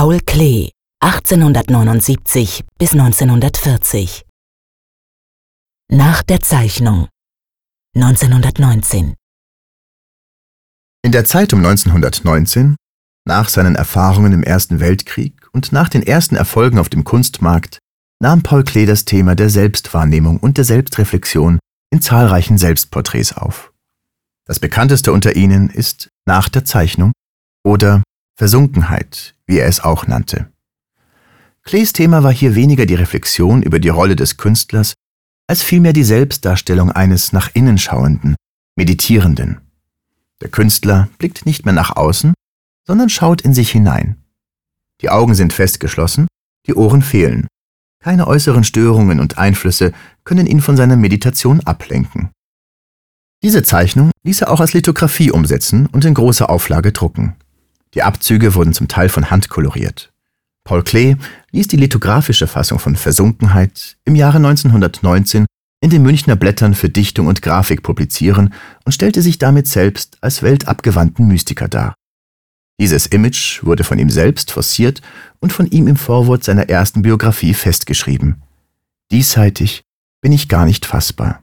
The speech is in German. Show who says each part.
Speaker 1: Paul Klee, 1879 bis 1940. Nach der Zeichnung 1919.
Speaker 2: In der Zeit um 1919, nach seinen Erfahrungen im Ersten Weltkrieg und nach den ersten Erfolgen auf dem Kunstmarkt, nahm Paul Klee das Thema der Selbstwahrnehmung und der Selbstreflexion in zahlreichen Selbstporträts auf. Das bekannteste unter ihnen ist Nach der Zeichnung oder Versunkenheit, wie er es auch nannte. Klees Thema war hier weniger die Reflexion über die Rolle des Künstlers, als vielmehr die Selbstdarstellung eines nach innen schauenden, meditierenden. Der Künstler blickt nicht mehr nach außen, sondern schaut in sich hinein. Die Augen sind festgeschlossen, die Ohren fehlen. Keine äußeren Störungen und Einflüsse können ihn von seiner Meditation ablenken. Diese Zeichnung ließ er auch als Lithografie umsetzen und in großer Auflage drucken. Die Abzüge wurden zum Teil von Hand koloriert. Paul Klee ließ die lithografische Fassung von Versunkenheit im Jahre 1919 in den Münchner Blättern für Dichtung und Grafik publizieren und stellte sich damit selbst als weltabgewandten Mystiker dar. Dieses Image wurde von ihm selbst forciert und von ihm im Vorwort seiner ersten Biografie festgeschrieben. Diesseitig bin ich gar nicht fassbar.